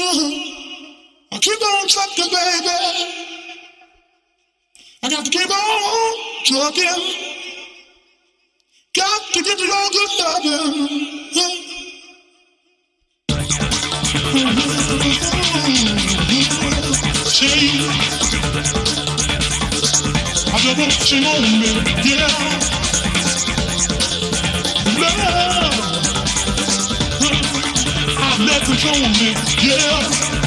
I keep on trucking, baby. I got to keep on trucking. Got to get your good loving. Change. I just want you on me, yeah. Love. Control me, yeah.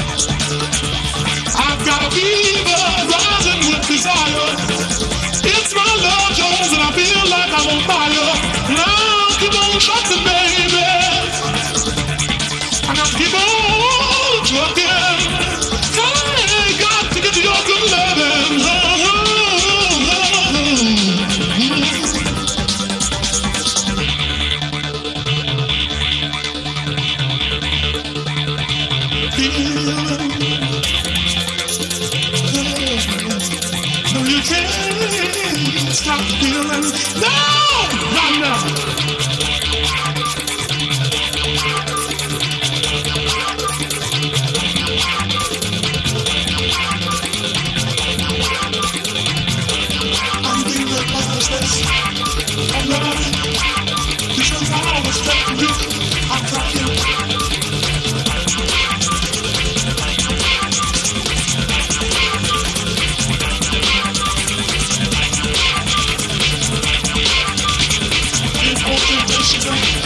stop feeling. No, not. I'm being the don't